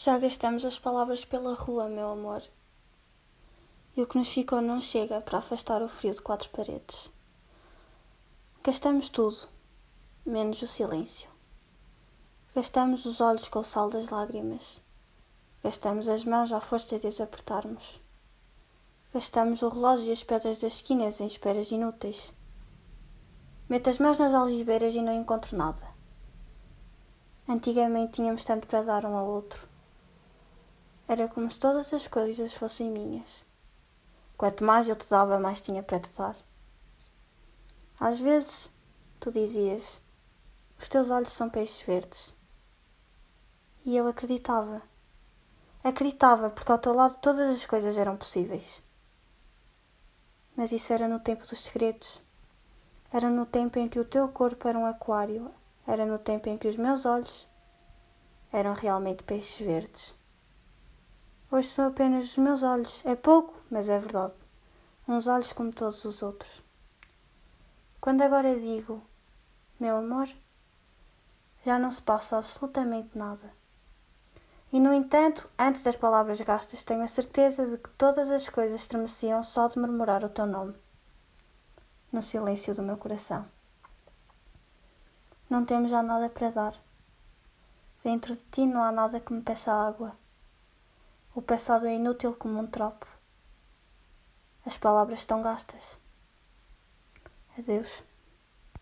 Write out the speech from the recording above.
Já gastamos as palavras pela rua, meu amor. E o que nos ficou não chega para afastar o frio de quatro paredes. Gastamos tudo, menos o silêncio. Gastamos os olhos com o sal das lágrimas. Gastamos as mãos à força de as apertarmos. Gastamos o relógio e as pedras das esquinas em esperas inúteis. Meto as mãos nas algibeiras e não encontro nada. Antigamente tínhamos tanto para dar um ao outro. Era como se todas as coisas fossem minhas. Quanto mais eu te dava, mais tinha para te dar. Às vezes, tu dizias: Os teus olhos são peixes verdes. E eu acreditava. Acreditava porque ao teu lado todas as coisas eram possíveis. Mas isso era no tempo dos segredos. Era no tempo em que o teu corpo era um aquário. Era no tempo em que os meus olhos eram realmente peixes verdes. Hoje são apenas os meus olhos. É pouco, mas é verdade. Uns olhos como todos os outros. Quando agora digo, meu amor, já não se passa absolutamente nada. E, no entanto, antes das palavras gastas, tenho a certeza de que todas as coisas estremeciam só de murmurar o teu nome, no silêncio do meu coração. Não temos já nada para dar. Dentro de ti não há nada que me peça água. O passado é inútil como um tropo. As palavras estão gastas. Adeus.